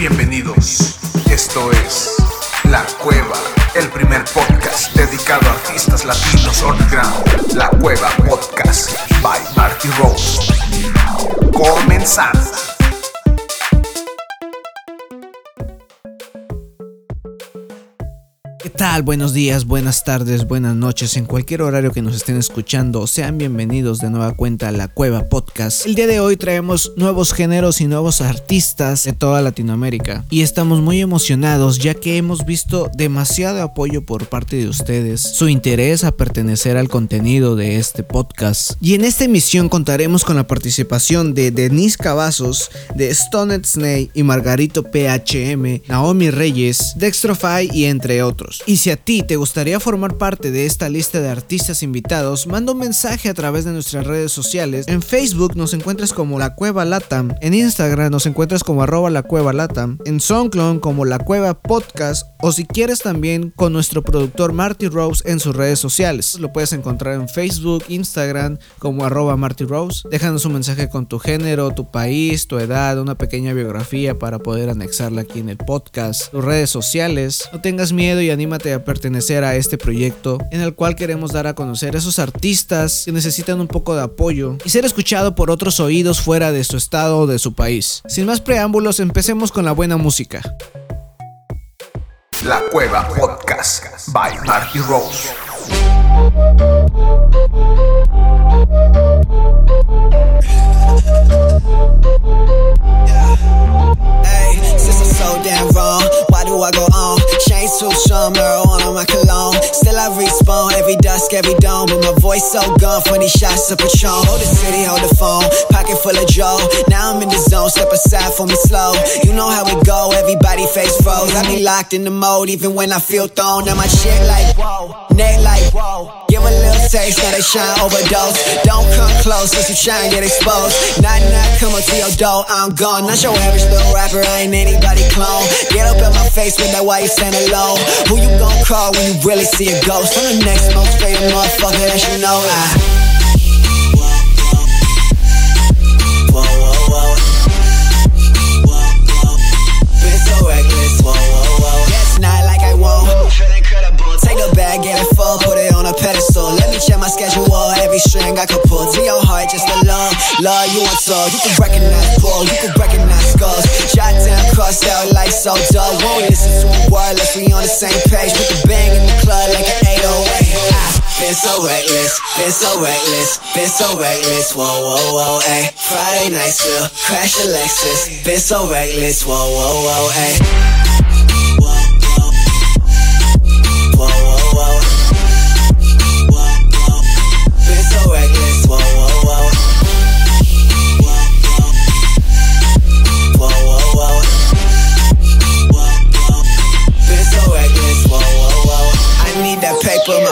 Bienvenidos. Esto es La Cueva, el primer podcast dedicado a artistas latinos underground. La Cueva Podcast by Marty Rose. Comenzamos. Tal? Buenos días, buenas tardes, buenas noches, en cualquier horario que nos estén escuchando, sean bienvenidos de nueva cuenta a La Cueva Podcast. El día de hoy traemos nuevos géneros y nuevos artistas de toda Latinoamérica y estamos muy emocionados ya que hemos visto demasiado apoyo por parte de ustedes, su interés a pertenecer al contenido de este podcast. Y en esta emisión contaremos con la participación de Denise Cavazos, de Stoned Snake y Margarito PHM, Naomi Reyes, Dextrofy y entre otros. Y si a ti te gustaría formar parte de esta lista de artistas invitados, manda un mensaje a través de nuestras redes sociales. En Facebook nos encuentras como La Cueva Latam, en Instagram nos encuentras como arroba La Cueva Latam, en SoundCloud como La Cueva Podcast o si quieres también con nuestro productor Marty Rose en sus redes sociales. Lo puedes encontrar en Facebook, Instagram como arroba Marty Rose. Déjanos un mensaje con tu género, tu país, tu edad, una pequeña biografía para poder anexarla aquí en el podcast, tus redes sociales. No tengas miedo y anímate a pertenecer a este proyecto en el cual queremos dar a conocer a esos artistas que necesitan un poco de apoyo y ser escuchado por otros oídos fuera de su estado o de su país. Sin más preámbulos, empecemos con la buena música. La Cueva Podcast by Marty Rose. So damn wrong, why do I go on? Chains too strong, marijuana on my cologne. Still I respawn every dusk, every dawn. But my voice so gone, funny shots of Patron. Hold the city, hold the phone, pocket full of Joe. Now I'm in the zone, step aside for me slow. You know how it go, everybody face froze. I be locked in the mode, even when I feel thrown. Now my shit like whoa, neck like whoa. Give a little taste, now they shine overdose. Don't come close, cause you and get exposed. Not not come up to your door, I'm gone. Not your average little rapper, I ain't anybody clone. Get up in my face with that why you stand alone. Who you gon' call when you really see a ghost? I'm the next most favorite motherfucker that you know. I pedestal. Let me check my schedule. Every string I could pull your heart, just love, love you want so you can recognize pull, you can recognize skulls. Shot down, so dull. Won't listen to a word unless we on the same page. Put the bang in the club like an 808. Ah, been so reckless, been so reckless, been so reckless. Whoa, whoa, whoa, ayy. Friday night still, crash a Lexus. Been so reckless, whoa, whoa, whoa, ayy.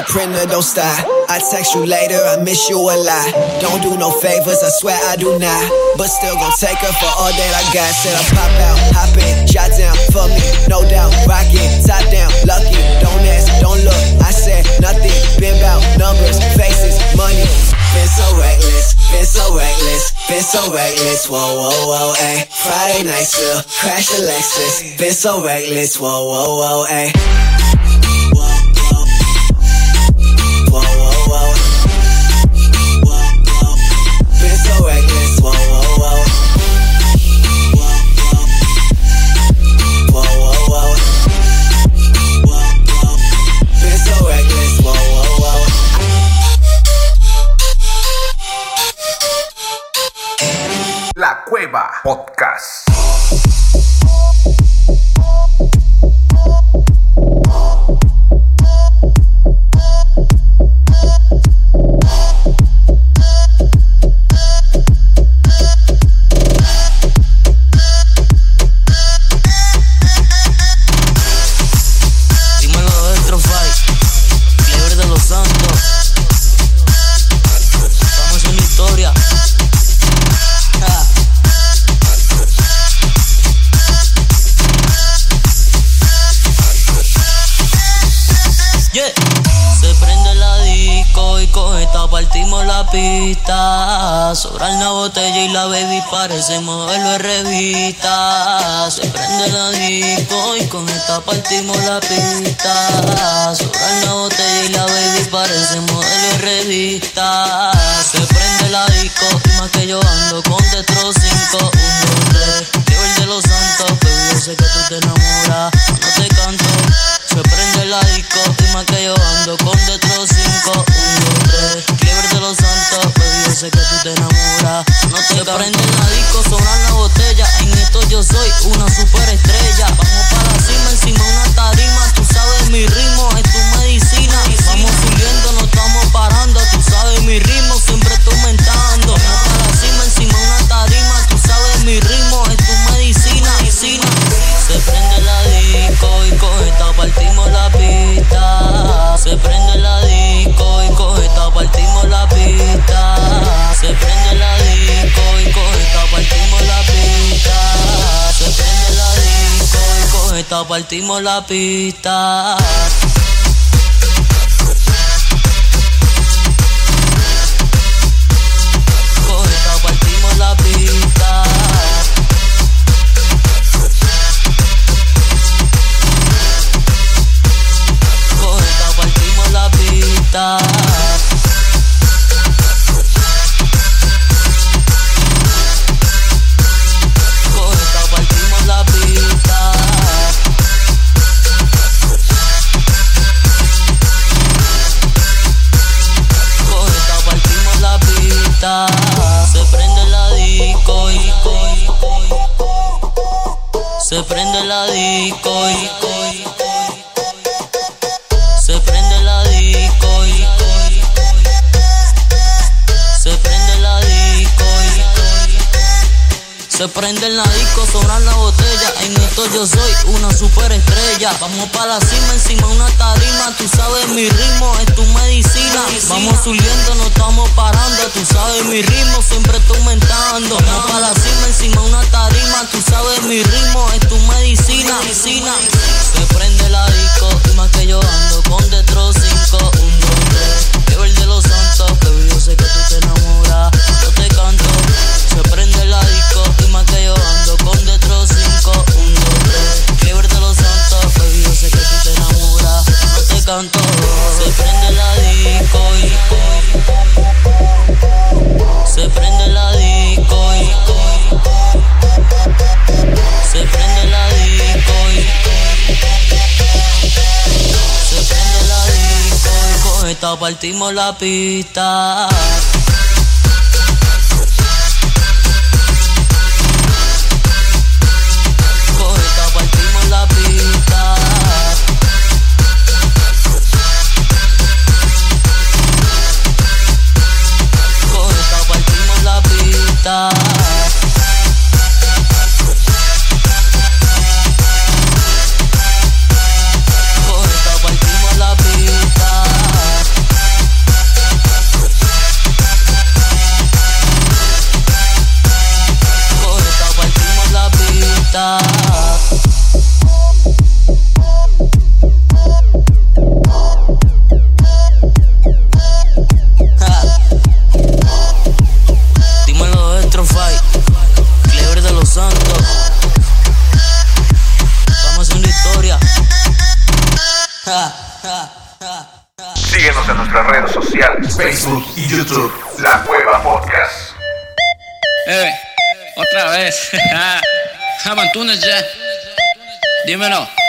Printer don't stop. I text you later, I miss you a lot. Don't do no favors, I swear I do not. But still gon' take her for all that I got. Said I pop out, hop in, jot down for me, no doubt. Rockin', top down, lucky. Don't ask, don't look. I said nothing, been about numbers, faces, money. Been so reckless, been so reckless, been so reckless. Whoa, whoa, whoa, ayy. Friday night still, crash a Lexus. Been so reckless, whoa, whoa, whoa, ayy. La Cueva Podcast. Y la baby parece modelo de revista. Se prende la disco y con esta partimos la pista. Sobra la botella y la baby parece modelo de revista. Se prende la disco y más que yo ando con Tetro 5, 1, 2, 3. Quiero el de los santos, pero yo sé que tú te enamoras. No te canto. Se prende la disco más que yo ando con Tetro 5, 1, 2, 3. Clever de los santos, pero yo sé que tú te enamoras. No te Se prende la disco, sobran la botella. En esto yo soy una superestrella. Partimos la pista. Se prende en la disco, sobran la botella. En esto yo soy una superestrella. Vamos para la cima, encima una tarima. Tú sabes mi ritmo, es tu medicina. Vamos subiendo, no estamos parando. Tú sabes mi ritmo, siempre estoy aumentando. Vamos para la cima, encima una tarima. Tú sabes mi ritmo, es tu medicina. Se prende la disco, y más que yo ando con Detro 5, 1, 2, 3. Llevo el los santos, pero yo sé que tú te enamoras. Yo te canto, Detro 5, 1, 2, 3. Clever de los santos, pero yo sé que tú te enamoras. No te canto, se prende la disco y se prende la disco y se prende la disco y se prende la disco y con esta partimos la pista.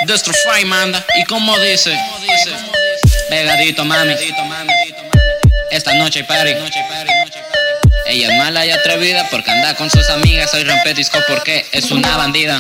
Dímelo, Destrofy manda. ¿Y cómo dice? Pegadito, mami. Esta noche party. Ella es mala y atrevida porque anda con sus amigas. Hoy rompe disco porque es una bandida.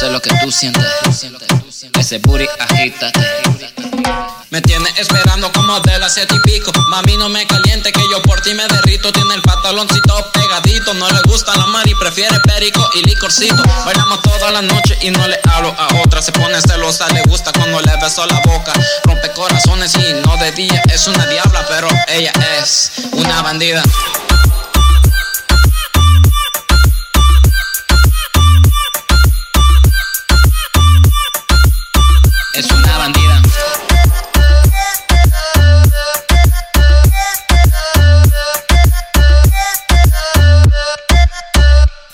Sé lo que tú sientes. Ese booty, agítate. Me tiene esperando como de las siete y pico. Mami, no me caliente que yo por ti me derrito. Tiene el pantaloncito pegadito. No le gusta la mar y prefiere perico y licorcito. Bailamos toda la noche y no le hablo a otra. Se pone celosa, le gusta cuando le beso la boca. Rompe corazones y no de día. Es una diabla, pero ella es una bandida. Es una bandida.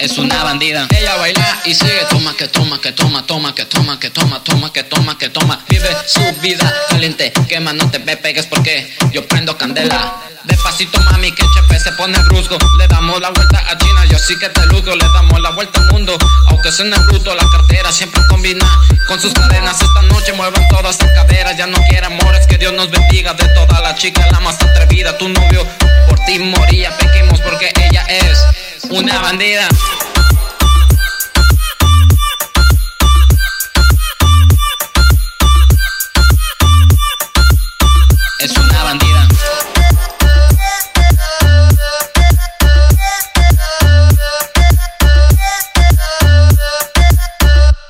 Es una bandida. Ella baila y sigue. Toma, que toma, que toma, toma, que toma, que toma, toma, que toma, que toma. Vive su vida caliente. Quema, no te me pegues porque yo prendo candela. Despacito, mami, que chepe se pone brusco. Le damos la vuelta a China, yo sí que te luzgo. Le damos la vuelta al mundo. Aunque suene bruto, la cartera siempre combina con sus cadenas. Esta noche muevan todas estas caderas. Ya no quiere amores, que Dios nos bendiga. De toda la chica, la más atrevida. Tu novio por ti moría. Pequemos porque ella es una bandida. Es una bandida.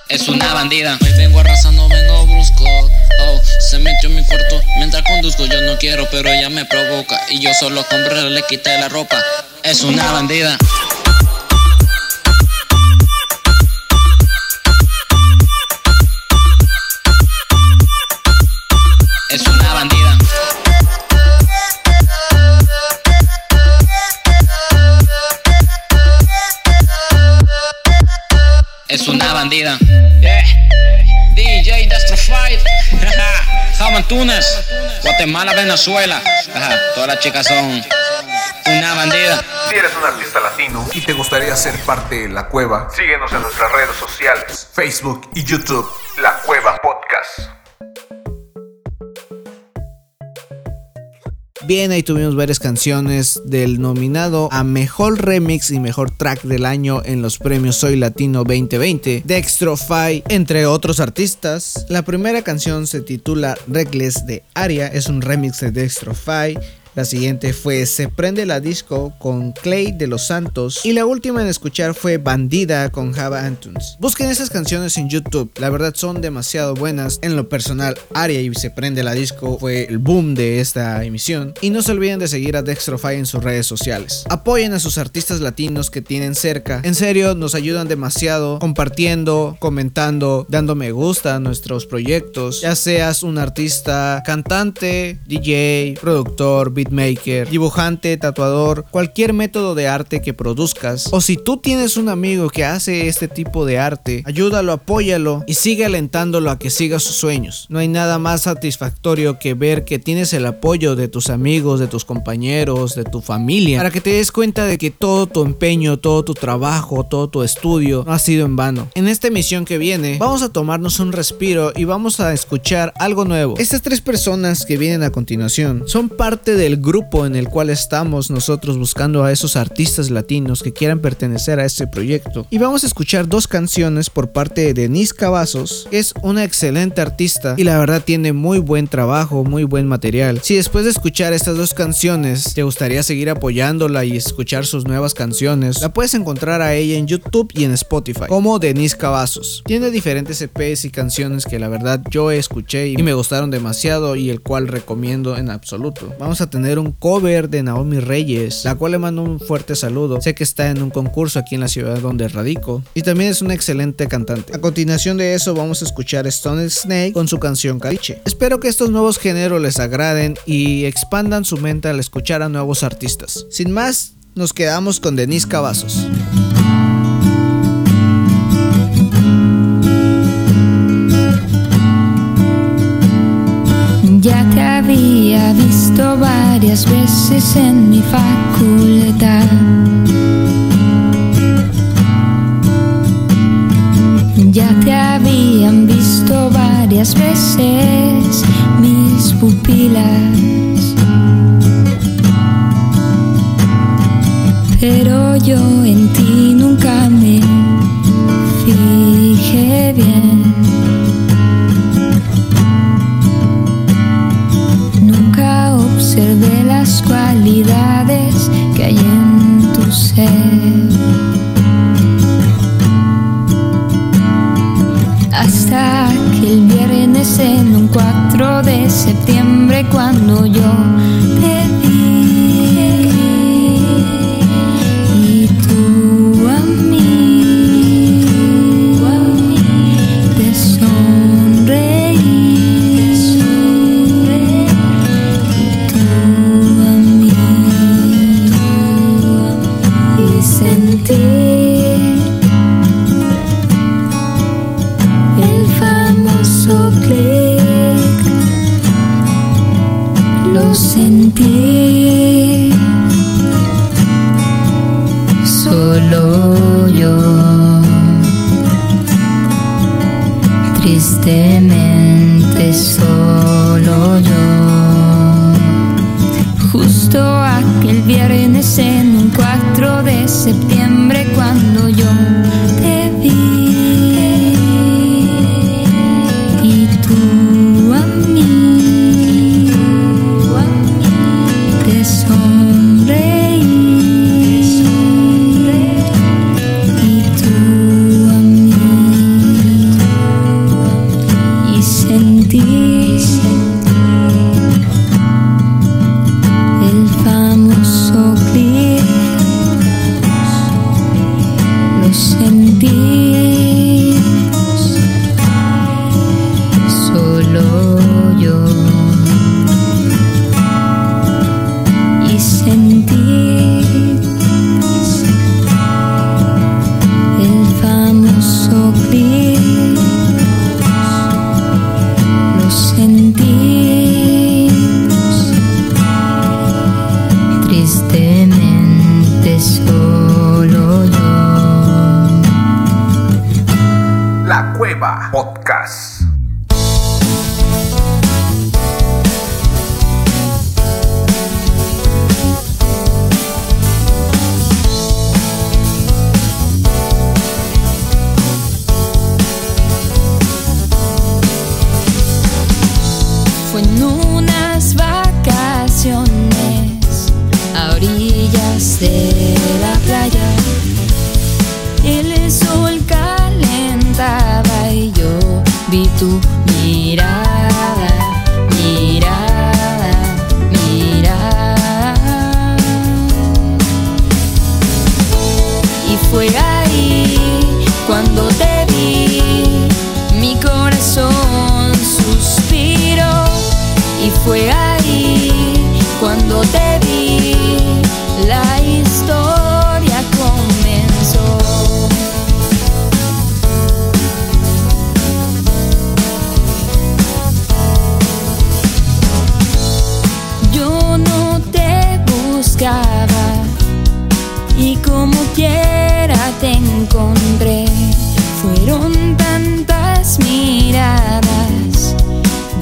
Es una bandida. Oh, se metió en mi cuarto mientras conduzco. Yo no quiero, pero ella me provoca. Y yo solo compré, le quité la ropa. Es una bandida. Es una bandida. Es una bandida. Yeah. DJ Destrofied. Jaman Túnez. Guatemala, Venezuela. Ajá, Todas las chicas son una bandida. Si eres un artista latino y te gustaría ser parte de La Cueva, síguenos en nuestras redes sociales, Facebook y YouTube, La Cueva Podcast. Bien, ahí tuvimos varias canciones del nominado a Mejor Remix y Mejor Track del año en los premios Soy Latino 2020, Dextrofy, entre otros artistas. La primera canción se titula Reckless de Aria, es un remix de Dextrofy. La siguiente fue Se prende la disco con Clay de los Santos. Y la última en escuchar fue Bandida con Java Antunes. Busquen esas canciones en YouTube, la verdad son demasiado buenas. En lo personal, Aria y Se prende la disco fue el boom de esta emisión. Y no se olviden de seguir a Dextrofy en sus redes sociales. Apoyen a sus artistas latinos que tienen cerca. En serio, nos ayudan demasiado compartiendo, comentando, dando me gusta a nuestros proyectos. Ya seas un artista, cantante, DJ, productor, beatmaker, dibujante, tatuador, cualquier método de arte que produzcas. O si tú tienes un amigo que hace este tipo de arte, ayúdalo, apóyalo y sigue alentándolo a que siga sus sueños. No hay nada más satisfactorio que ver que tienes el apoyo de tus amigos, de tus compañeros, de tu familia, para que te des cuenta de que todo tu empeño, todo tu trabajo, todo tu estudio no ha sido en vano. En esta emisión que viene, vamos a tomarnos un respiro y vamos a escuchar algo nuevo. Estas tres personas que vienen a continuación son parte del grupo en el cual estamos nosotros buscando a esos artistas latinos que quieran pertenecer a este proyecto. Y vamos a escuchar dos canciones por parte de Denise Cavazos, que es una excelente artista y la verdad tiene muy buen trabajo, muy buen material. Si después de escuchar estas dos canciones te gustaría seguir apoyándola y escuchar sus nuevas canciones, la puedes encontrar a ella en YouTube y en Spotify como Denise Cavazos. Tiene diferentes EPs y canciones que la verdad yo escuché y me gustaron demasiado y el cual recomiendo en absoluto. Vamos a tener un cover de Naomi Reyes, la cual le mando un fuerte saludo. Sé que está en un concurso aquí en la ciudad donde radico y también es una excelente cantante. A continuación de eso vamos a escuchar Stone Snake con su canción Caliche. Espero que estos nuevos géneros les agraden y expandan su mente al escuchar a nuevos artistas. Sin más, nos quedamos con Denise Cavazos. Varias veces en mi facultad. Ya te habían visto varias veces mis pupilas. Pero yo en ti nunca me fijé bien. que hay en tu ser. Hasta que el viernes en un 4 de septiembre cuando yo te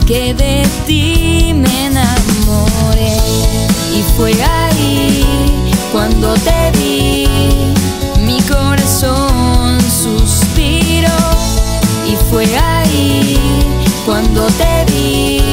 que de ti me enamoré. Y fue ahí cuando te vi, mi corazón suspiró. Y fue ahí cuando te vi.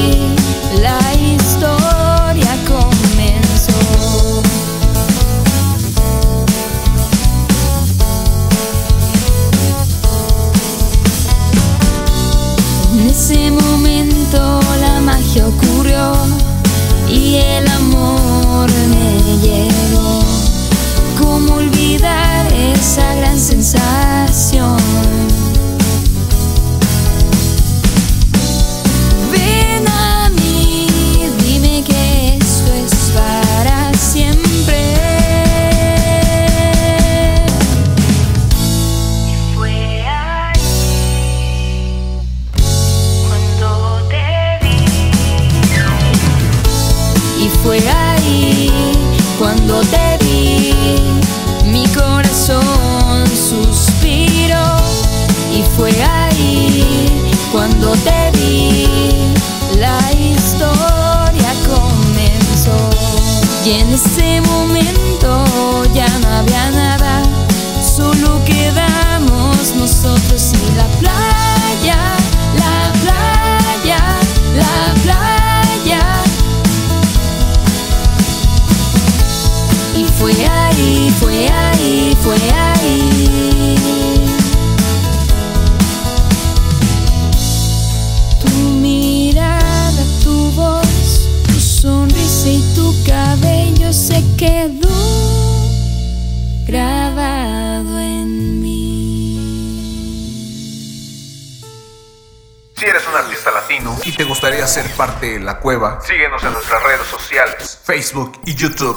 parte de la cueva. Síguenos en nuestras redes sociales, Facebook y YouTube.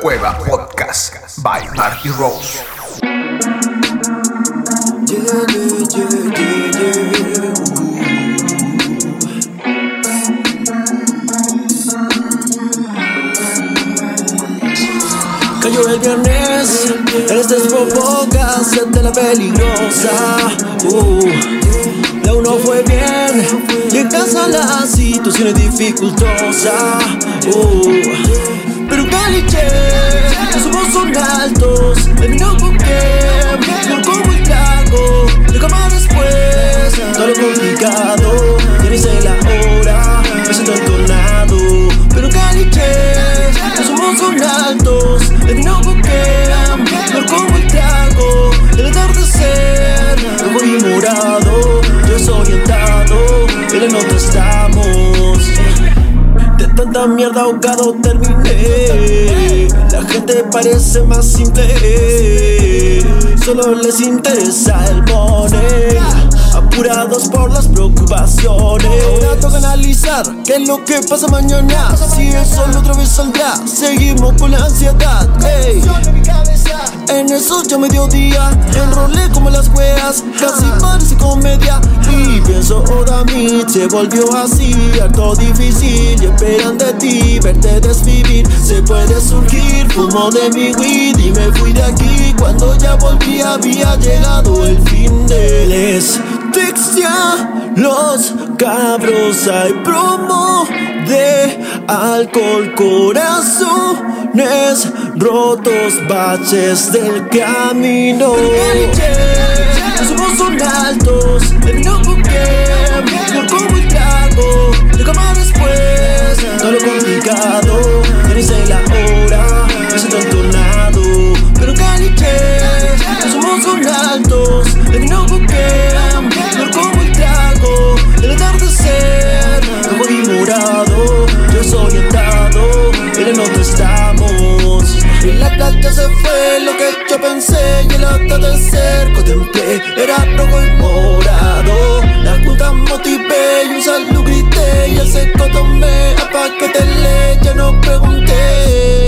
Cueva Podcast by Marty Rose. Cayó el viernes, eres desbocas de la peligrosa. Uh, la uno fue bien, y en casa la situación es dificultosa. Uh, caliche, los ojos son altos, el vino con que, como el trago, de cama después, todo lo complicado, ni sé la hora, me siento entonado, pero caliche, los ojos son altos, el vino con que, como el trago, el atardecer, rojo y morado, yo soy orientado, en el otro estamos. Tanta mierda ahogado terminé. La gente parece más simple Solo les interesa el money. Apurados por las preocupaciones. Ahora toca analizar qué es lo que pasa mañana. Si el sol otra vez saldrá Seguimos con la ansiedad. En eso ya mediodía Enrolé como las weas Casi parece comedia. Y pienso ahora mí Se volvió así Harto difícil Y esperan de ti Verte desvivir. Se puede surgir Fumo de mi weed Y me fui de aquí. Cuando ya volví Había llegado el fin de Les Tixia Los cabros Hay promo de alcohol Corazones rotos Baches del camino. Los ojos son altos El No como el trago De cama después Todo lo complicado. Ya ni sé la hora Me siento entonado Pero caliche Los ojos son altos El vino con La plata se fue Lo que yo pensé Y el atardecer Contemplé Era rojo y morado. La junta motivé Y un saludo grité Y el seco tomé A pa' que Ya no preguntes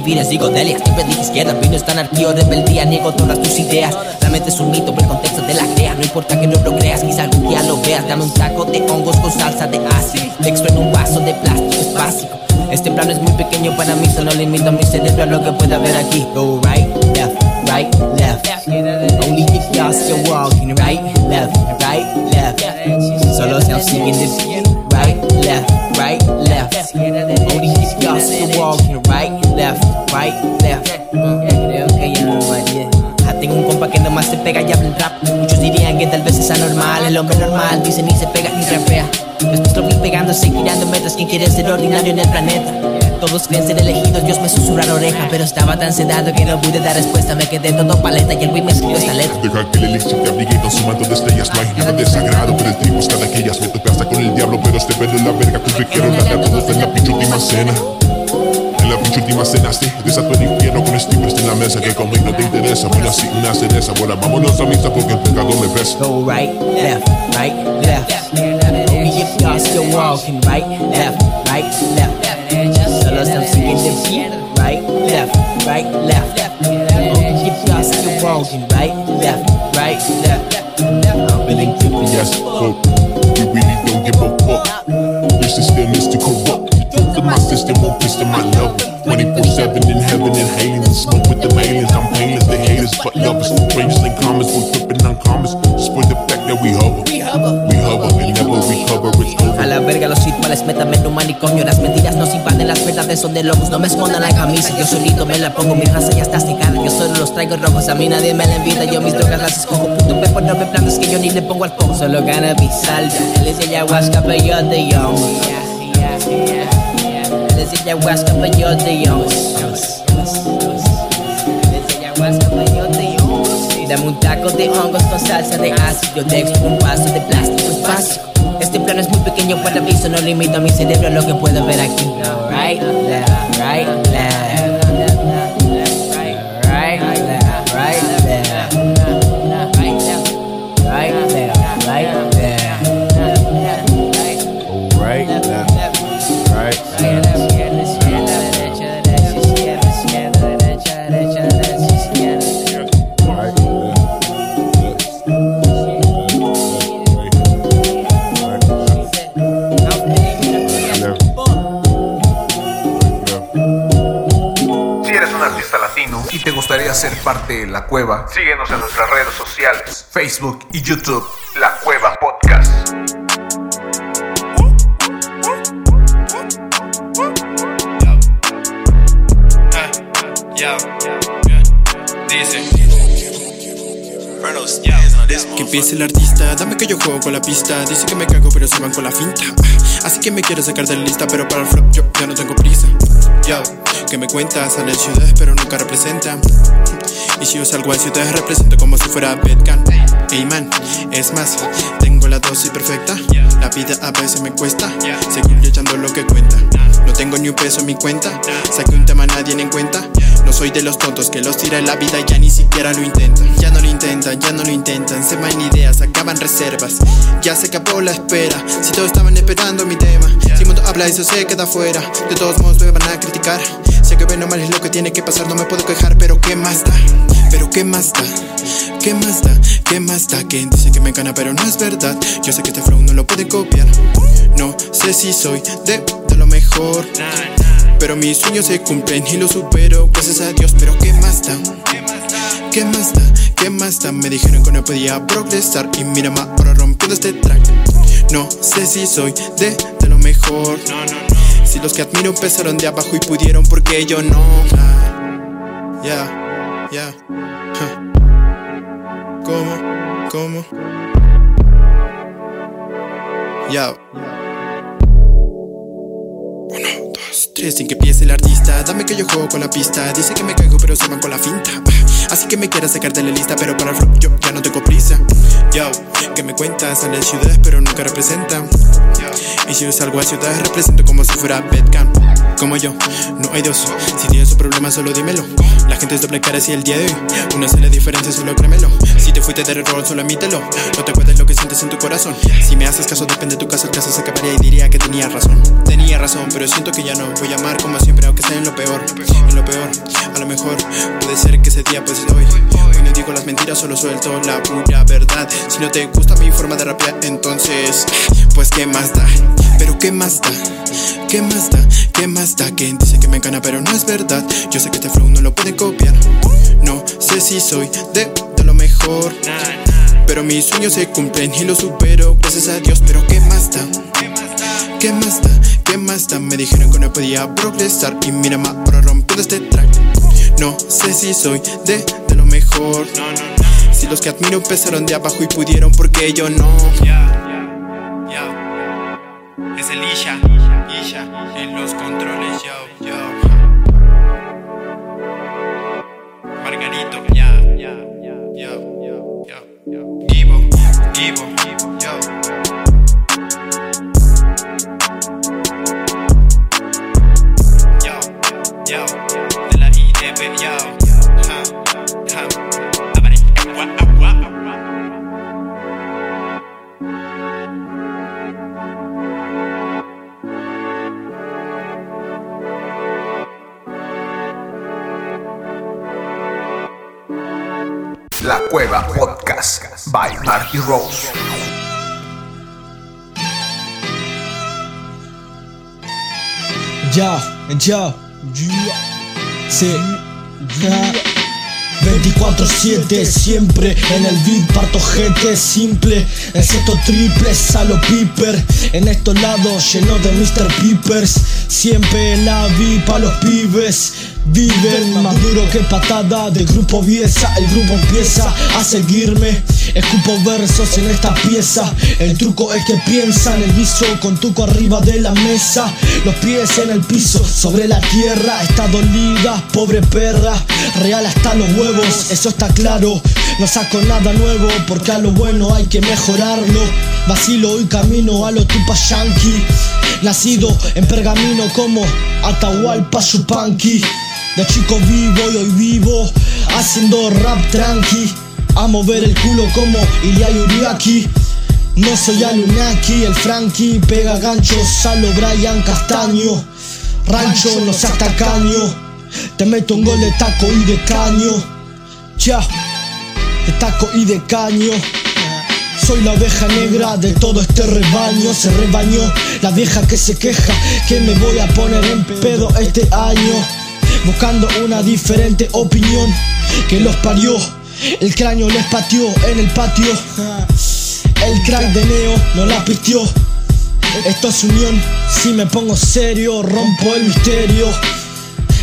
vivir en psicodelia Siempre dije izquierda, vino esta anarquía o rebeldía Niego todas tus ideas. La mente es un mito, pero el contexto te la crea. No importa que no lo creas, quizá algún día lo veas. Dame un taco de hongos con salsa de ácido. Texto en un vaso de plástico, es básico. Este plano es muy pequeño para mí, solo limito mi cerebro a lo que pueda ver aquí. Go right, left, right, left. Only if still walking, right, left, right, left. Solo se siguen de left, right, left. If y'all still walking, right, left, right, left. Creo que ya no. Ah, Tengo un compa que nomás se pega y habla en rap. Muchos dirían que tal vez es anormal. El hombre normal dice ni se pega ni rapea. Después lo vi pegándose, girando metas. ¿Quién quiere ser ordinario en el planeta? Todos creen ser elegidos, Dios me susurra la oreja Pero estaba tan sedado que no pude dar respuesta Me quedé todo paleta y el güey me escribió esta letra. Deja que el elixir te abrigue con su manto de estrellas No hay nada de sagrado, pero el trigo es cada aquellas Me toca hasta con el diablo, pero este pedo en la verga Cumple quiero darle a todos en la pinche última cena. En la pinche última cena, sí Desato el infierno con strippers en la mesa Que conmigo no te interesa, voy así una cereza Ahora vámonos a misa porque el pecado me pesa. Go right, left, right, left. Only if y'all still walking Right, left, right, left Están right, left, right, left. Keep keep walking, right, left, right, left. I'm really tripping. Yes, fuck. We really don't give a fuck. Your system is too corrupt. My system won't piss to my love. 24-7 in heaven inhaling the smoke with the aliens. I'm painless, the haters, but lovers. Strangers and commas, we're flipping on commas. Just métame en un manicomio Las mentiras nos invaden, las verdades son de locos No me escondan la camisa, yo solito me la pongo Mi raza ya está secada, yo solo los traigo rojos A mí nadie me la envidia, yo mis drogas las escojo Puto pepo, no me plantes que yo ni le pongo al cojo Solo gana salda, él es de ayahuasca, pero yo de young Él es de ayahuasca, pero yo Dame un taco de hongos con salsa de ácido. Dextro, un vaso de plástico este plano es muy pequeño para aviso, no limito a mi cerebro a lo que puedo ver aquí. Right, left, right, left. Ser parte de La Cueva, síguenos en nuestras redes sociales, Facebook y YouTube, La Cueva Podcast. Yo, dice. Que empiece el artista, dame que yo juego con la pista. Dice que me cago pero se van con la finta. Así que me quiero sacar de la lista pero para el flop yo ya no tengo prisa. Yo, que me cuentas, sale en ciudades pero nunca representa. Y si yo salgo a ciudades represento como si fuera Betcan Ey man, es más, tengo la dosis perfecta. La vida a veces me cuesta Seguir echando lo que cuenta. No tengo ni un peso en mi cuenta Saqué un tema nadie en cuenta. No soy de los tontos que los tira en la vida y ya ni siquiera lo intentan. Ya no lo intentan, ya no lo intentan Se van ideas, acaban reservas. Ya se acabó la espera Si todos estaban esperando mi tema. Si mundo habla eso se queda fuera De todos modos me van a criticar Sé que bueno mal es lo que tiene que pasar No me puedo quejar pero qué más da Pero qué más da ¿Qué más da? ¿Qué más da? Quien dice que me gana pero no es verdad Yo sé que este flow no lo puede copiar No sé si soy de, de lo mejor Pero mis sueños se cumplen y los supero Gracias a Dios pero qué más da ¿Qué más da? ¿Qué más da? Me dijeron que no podía progresar Y mira ahora rompiendo este track No sé si soy de, de lo mejor Si los que admiro empezaron de abajo y pudieron porque yo no Ya, ya ja. ¿Cómo? ¿Cómo? Ya Uno, dos, tres, sin que empiece el artista Dame que yo juego con la pista Dice que me caigo pero se van con la finta Así que me quieras sacar de la lista Pero para el flop yo ya no tengo prisa. Yo, que me cuentas en ciudades pero nunca representa. Y si yo salgo a ciudades represento como si fuera Betcam Como yo, no hay dos. Si tienes un problema solo dímelo. La gente es doble cara así el día de hoy Una sola diferencia solo créemelo Si te fuiste de error solo admítelo. No te cuentes lo que sientes en tu corazón. Si me haces caso depende de tu caso El caso se acabaría y diría que tenía razón. Tenía razón pero siento que ya no Voy a amar como siempre aunque sea en lo peor. En lo peor, a lo mejor Puede ser que ese día pues hoy Hoy no digo las mentiras solo suelto la pura verdad Si no te gusta mi forma de rapear entonces Pues qué más da Pero qué más da ¿Qué más da? ¿Qué más da? Quien dice que me gana pero no es verdad Yo sé que este flow no lo pueden copiar No sé si soy de, lo mejor Pero mis sueños se cumplen y los supero Gracias a Dios, pero ¿qué más da? ¿Qué más da? ¿Qué más da? Me dijeron que no podía progresar Y mira ma, ahora rompiendo este track No sé si soy de, de lo mejor. Si los que admiro empezaron de abajo y pudieron porque yo no Es el Isha, Isha, en los controles, yo, yo. Marty Rose. Ya, ya, ya. Sí, ya. 24-7 siempre en el beat parto gente simple Excepto triples a piper En estos lados lleno de Mr. Peepers Siempre la vi pa' los pibes Viven más duro que patada de grupo Viesa El grupo empieza a seguirme. Escupo versos en esta pieza. El truco es que piensan el viso con tuco arriba de la mesa. Los pies en el piso, sobre la tierra. Está dolida, pobre perra. Real hasta los huevos, eso está claro. No saco nada nuevo porque a lo bueno hay que mejorarlo. Vacilo y camino a lo tupa yankee. Nacido en pergamino como Atahualpa Yupanqui de chico vivo y hoy vivo haciendo rap tranqui. A mover el culo como Ilya Yuriaki. No soy Alunaki, el Frankie pega ganchos a lo Brian Castaño. Rancho, no seas tacaño. Te meto un gol de taco y de caño. Ya, de taco y de caño. Soy la oveja negra de todo este rebaño. Se rebañó la vieja que se queja que me voy a poner en pedo este año buscando una diferente opinión que los parió. El cráneo les pateó en el patio. El crack de Neo no la pistió. Esto es unión, si me pongo serio, rompo el misterio.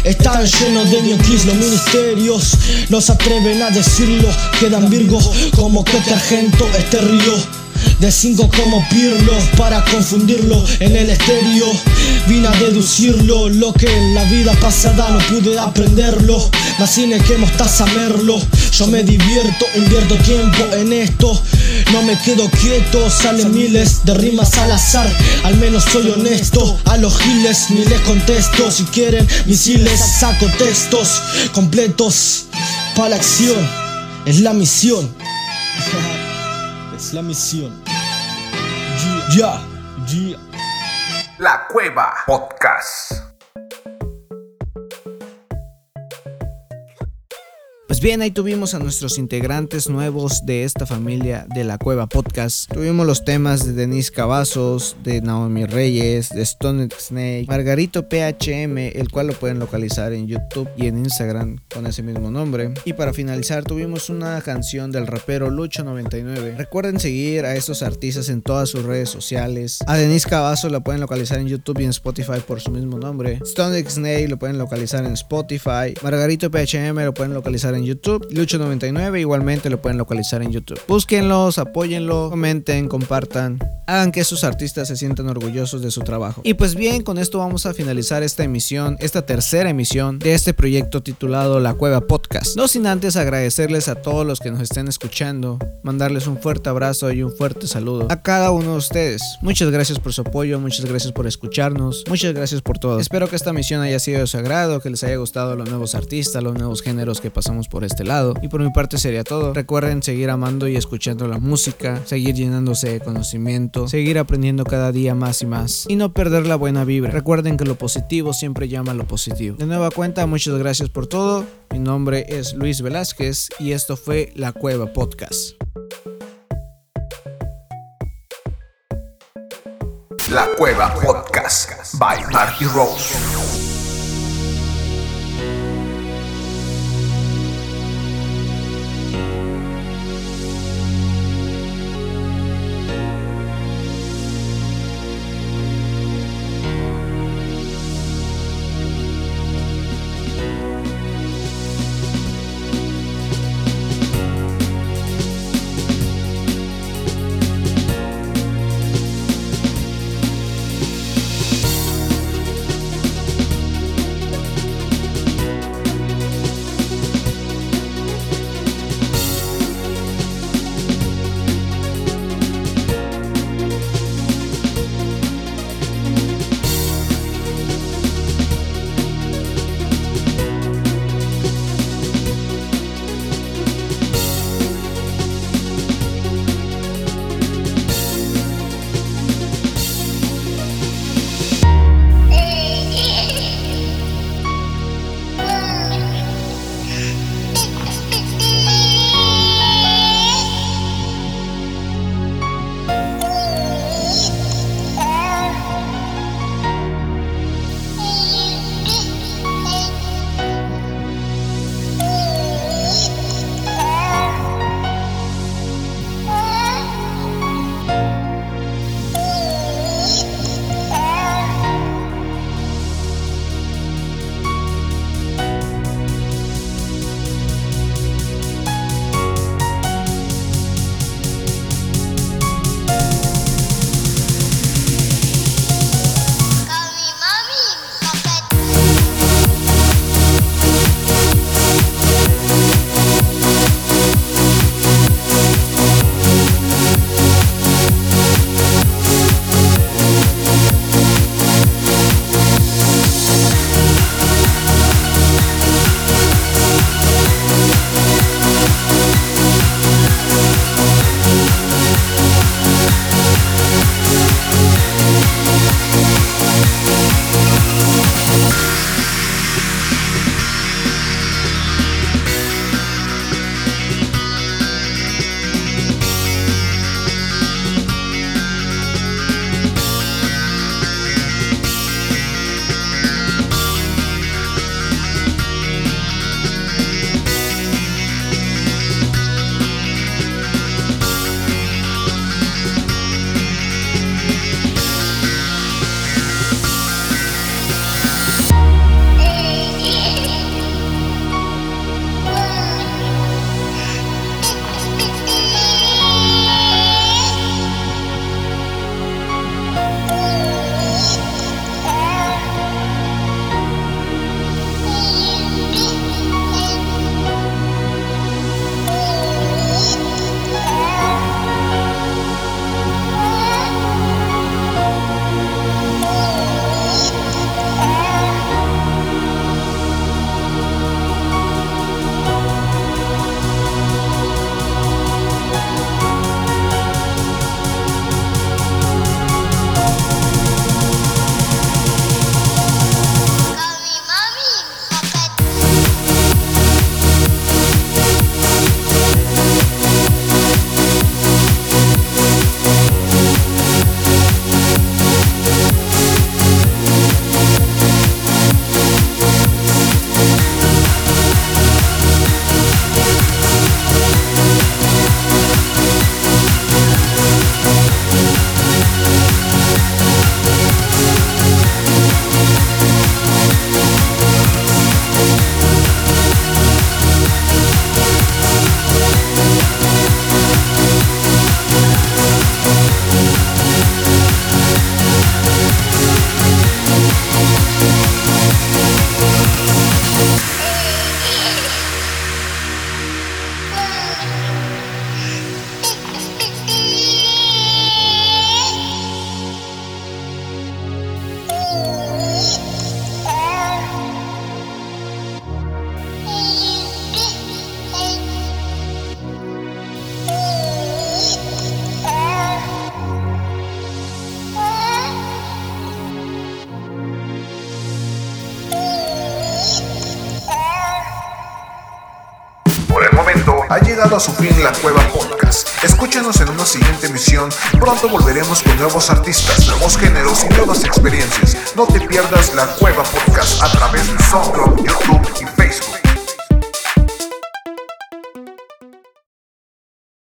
Están llenos de ñoquis los ministerios, no se atreven a decirlo, quedan virgos como que este argento este río. De cinco como Pirlo para confundirlo en el estéreo. Vine a deducirlo, lo que en la vida pasada no pude aprenderlo. Más cine que mostaza merlo. Yo me divierto, invierto tiempo en esto. No me quedo quieto, salen miles de rimas al azar. Al menos soy honesto, a los giles ni les contesto. Si quieren misiles saco textos completos para la acción. Es la misión la misión. Ya, ya. La Cueva Podcast. Bien, ahí tuvimos a nuestros integrantes nuevos de esta familia de la Cueva Podcast. Tuvimos los temas de Denise Cavazos, de Naomi Reyes, de Stone Snake, Margarito PHM, el cual lo pueden localizar en YouTube y en Instagram con ese mismo nombre. Y para finalizar, tuvimos una canción del rapero Lucho99. Recuerden seguir a estos artistas en todas sus redes sociales. A Denise Cavazos la pueden localizar en YouTube y en Spotify por su mismo nombre. Stone Snake lo pueden localizar en Spotify. Margarito PHM lo pueden localizar en YouTube. Lucho99 igualmente lo pueden localizar en YouTube. Búsquenlos, apóyenlo, comenten, compartan. Hagan que sus artistas se sientan orgullosos de su trabajo. Y pues bien, con esto vamos a finalizar esta emisión, esta tercera emisión de este proyecto titulado La Cueva Podcast. No sin antes agradecerles a todos los que nos estén escuchando, mandarles un fuerte abrazo y un fuerte saludo a cada uno de ustedes. Muchas gracias por su apoyo, muchas gracias por escucharnos, muchas gracias por todo. Espero que esta misión haya sido de su agrado, que les haya gustado los nuevos artistas, los nuevos géneros que pasamos por este lado. Y por mi parte sería todo. Recuerden seguir amando y escuchando la música, seguir llenándose de conocimiento, seguir aprendiendo cada día más y más y no perder la buena vibra. Recuerden que lo positivo siempre llama a lo positivo. De nueva cuenta, muchas gracias por todo. Mi nombre es Luis Velázquez y esto fue La Cueva Podcast. La Cueva Podcast by Marty Rose. A su fin La Cueva Podcast. Escúchanos en una siguiente emisión. Pronto volveremos con nuevos artistas, nuevos géneros y nuevas experiencias. No te pierdas La Cueva Podcast a través de SoundCloud, YouTube y Facebook.